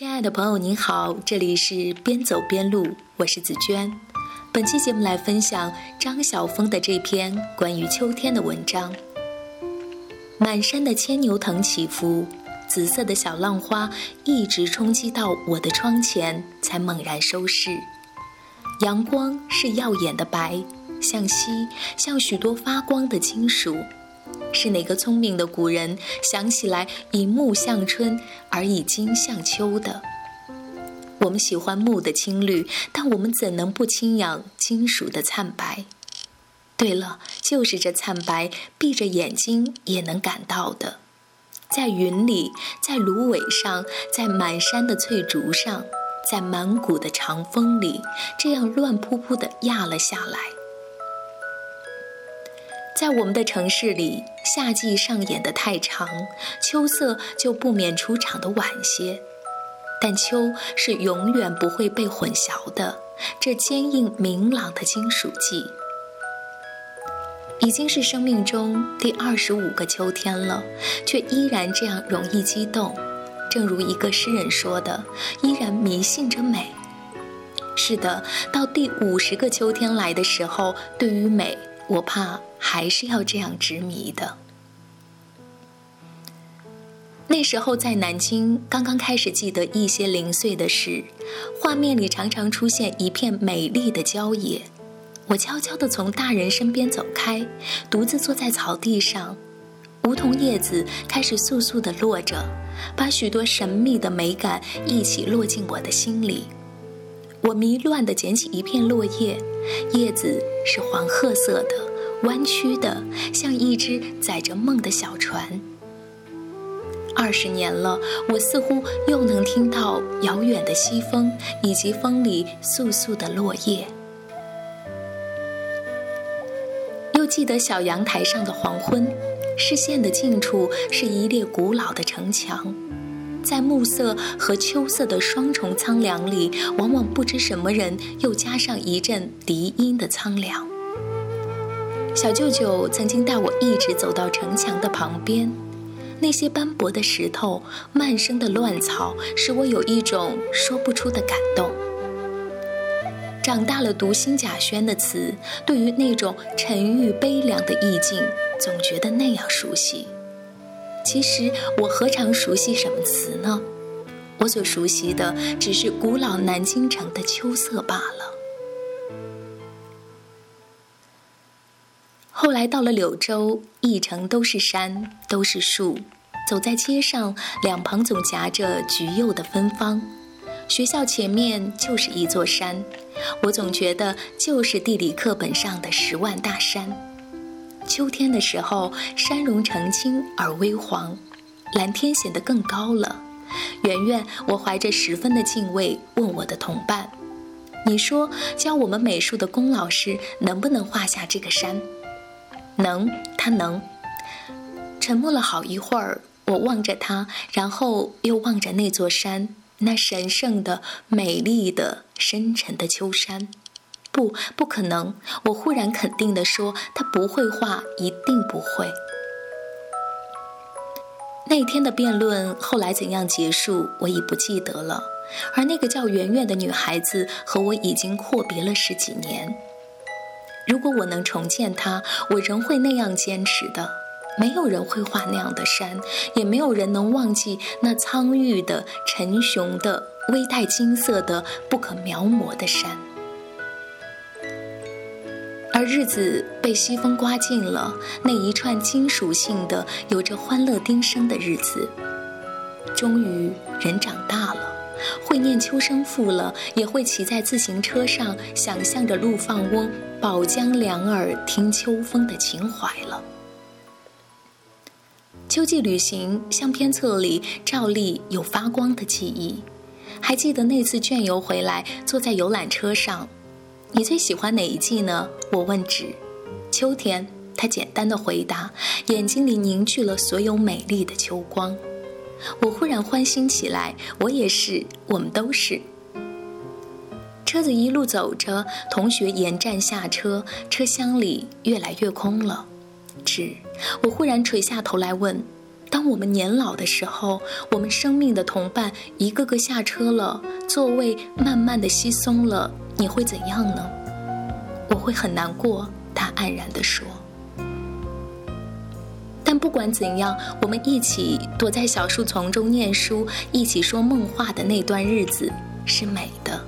亲爱的朋友，您好，这里是边走边录，我是紫娟。本期节目来分享张晓峰的这篇关于秋天的文章。满山的牵牛藤起伏，紫色的小浪花一直冲击到我的窗前，才猛然收势。阳光是耀眼的白，像锡，像许多发光的金属。是哪个聪明的古人想起来以木向春而以金向秋的？我们喜欢木的青绿，但我们怎能不轻仰金属的灿白？对了，就是这灿白，闭着眼睛也能感到的，在云里，在芦苇上，在满山的翠竹上，在满谷的长风里，这样乱扑扑地压了下来。在我们的城市里，夏季上演的太长，秋色就不免出场的晚些。但秋是永远不会被混淆的，这坚硬明朗的金属记，已经是生命中第二十五个秋天了，却依然这样容易激动。正如一个诗人说的，依然迷信着美。是的，到第五十个秋天来的时候，对于美。我怕还是要这样执迷的。那时候在南京，刚刚开始记得一些零碎的事，画面里常常出现一片美丽的郊野。我悄悄地从大人身边走开，独自坐在草地上，梧桐叶子开始簌簌地落着，把许多神秘的美感一起落进我的心里。我迷乱地捡起一片落叶，叶子是黄褐色的，弯曲的，像一只载着梦的小船。二十年了，我似乎又能听到遥远的西风，以及风里簌簌的落叶。又记得小阳台上的黄昏，视线的近处是一列古老的城墙。在暮色和秋色的双重苍凉里，往往不知什么人又加上一阵笛音的苍凉。小舅舅曾经带我一直走到城墙的旁边，那些斑驳的石头、漫生的乱草，使我有一种说不出的感动。长大了读辛甲轩的词，对于那种沉郁悲凉的意境，总觉得那样熟悉。其实我何尝熟悉什么词呢？我所熟悉的只是古老南京城的秋色罢了。后来到了柳州，一城都是山，都是树，走在街上，两旁总夹着橘柚的芬芳。学校前面就是一座山，我总觉得就是地理课本上的十万大山。秋天的时候，山容澄清而微黄，蓝天显得更高了。圆圆，我怀着十分的敬畏问我的同伴：“你说教我们美术的龚老师能不能画下这个山？”“能，他能。”沉默了好一会儿，我望着他，然后又望着那座山，那神圣的、美丽的、深沉的秋山。不，不可能！我忽然肯定地说：“他不会画，一定不会。”那天的辩论后来怎样结束，我已不记得了。而那个叫圆圆的女孩子和我已经阔别了十几年。如果我能重见她，我仍会那样坚持的。没有人会画那样的山，也没有人能忘记那苍郁的、沉雄的、微带金色的、不可描摹的山。而日子被西风刮尽了那一串金属性的、有着欢乐丁声的日子。终于，人长大了，会念《秋声赋》了，也会骑在自行车上，想象着陆放翁“宝江两耳听秋风”的情怀了。秋季旅行相片册里照例有发光的记忆，还记得那次卷游回来，坐在游览车上。你最喜欢哪一季呢？我问纸。秋天，他简单的回答，眼睛里凝聚了所有美丽的秋光。我忽然欢欣起来，我也是，我们都是。车子一路走着，同学沿站下车，车厢里越来越空了。纸，我忽然垂下头来问：当我们年老的时候，我们生命的同伴一个个下车了，座位慢慢的稀松了，你会怎样呢？我会很难过。他黯然地说。但不管怎样，我们一起躲在小树丛中念书，一起说梦话的那段日子是美的。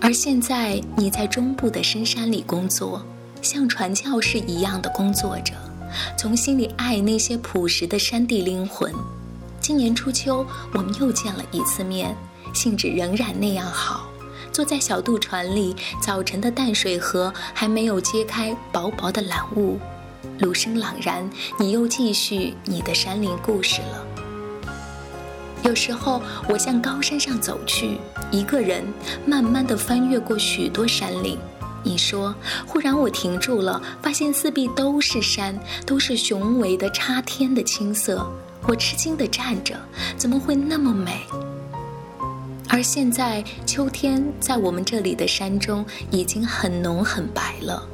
而现在，你在中部的深山里工作，像传教士一样的工作着，从心里爱那些朴实的山地灵魂。今年初秋，我们又见了一次面，兴致仍然那样好。坐在小渡船里，早晨的淡水河还没有揭开薄薄的蓝雾，芦声朗然，你又继续你的山林故事了。有时候，我向高山上走去，一个人慢慢地翻越过许多山岭。你说，忽然我停住了，发现四壁都是山，都是雄伟的插天的青色。我吃惊地站着，怎么会那么美？而现在，秋天在我们这里的山中已经很浓很白了。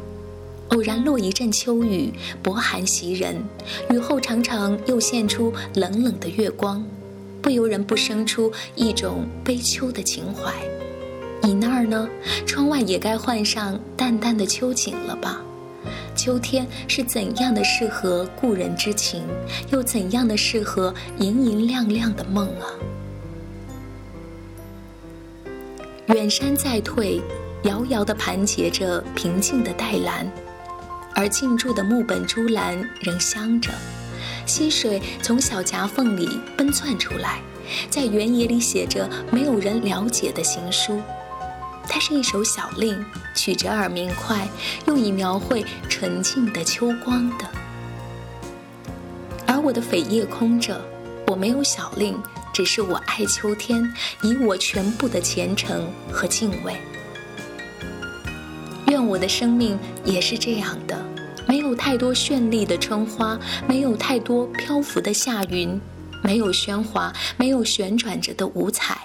偶然落一阵秋雨，薄寒袭人，雨后常常又现出冷冷的月光。不由人不生出一种悲秋的情怀。你那儿呢？窗外也该换上淡淡的秋景了吧？秋天是怎样的适合故人之情，又怎样的适合莹莹亮亮的梦啊？远山在退，遥遥地盘结着平静的黛蓝，而静驻的木本珠栏仍香着。溪水从小夹缝里奔窜出来，在原野里写着没有人了解的行书。它是一首小令，曲折而明快，用以描绘纯净的秋光的。而我的扉页空着，我没有小令，只是我爱秋天，以我全部的虔诚和敬畏。愿我的生命也是这样的。没有太多绚丽的春花，没有太多漂浮的夏云，没有喧哗，没有旋转着的五彩，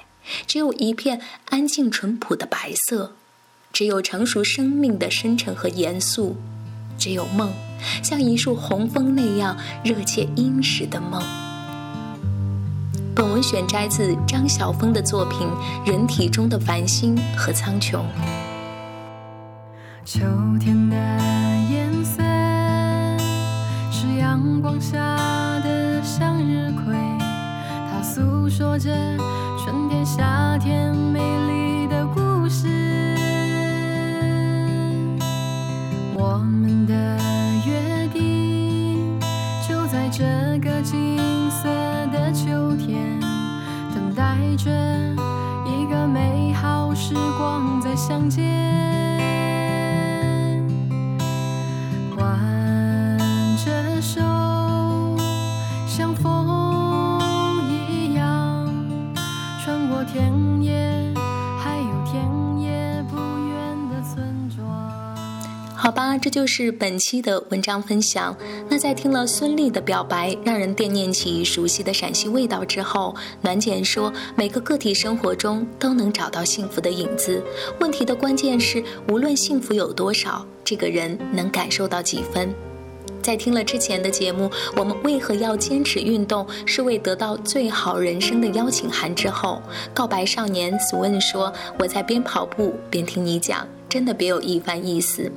只有一片安静淳朴的白色，只有成熟生命的深沉和严肃，只有梦，像一束红枫那样热切殷实的梦。本文选摘自张晓峰的作品《人体中的繁星和苍穹》。秋天的颜色是。阳光下的向日葵，它诉说着、夏天这就是本期的文章分享。那在听了孙俪的表白，让人惦念起熟悉的陕西味道之后，暖简说，每个个体生活中都能找到幸福的影子。问题的关键是，无论幸福有多少，这个人能感受到几分？在听了之前的节目，我们为何要坚持运动？是为得到最好人生的邀请函之后，告白少年 Swin 说：“我在边跑步边听你讲，真的别有一番意思。”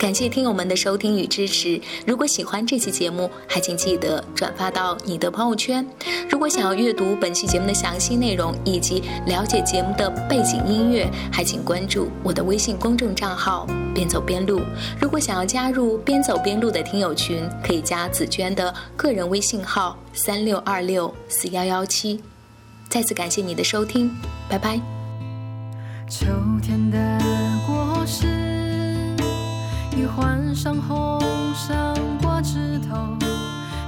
感谢听友们的收听与支持。如果喜欢这期节目，还请记得转发到你的朋友圈。如果想要阅读本期节目的详细内容以及了解节目的背景音乐，还请关注我的微信公众账号“边走边录”。如果想要加入“边走边录”的听友群，可以加紫娟的个人微信号：三六二六四幺幺七。再次感谢你的收听，拜拜。秋天的果实。换上红上挂枝头，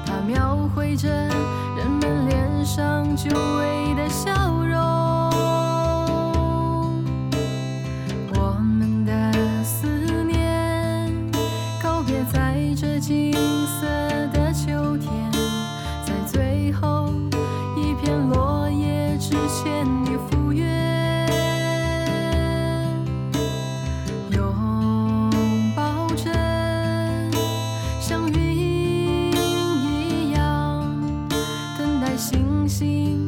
它描绘着人们脸上久违的笑容。星星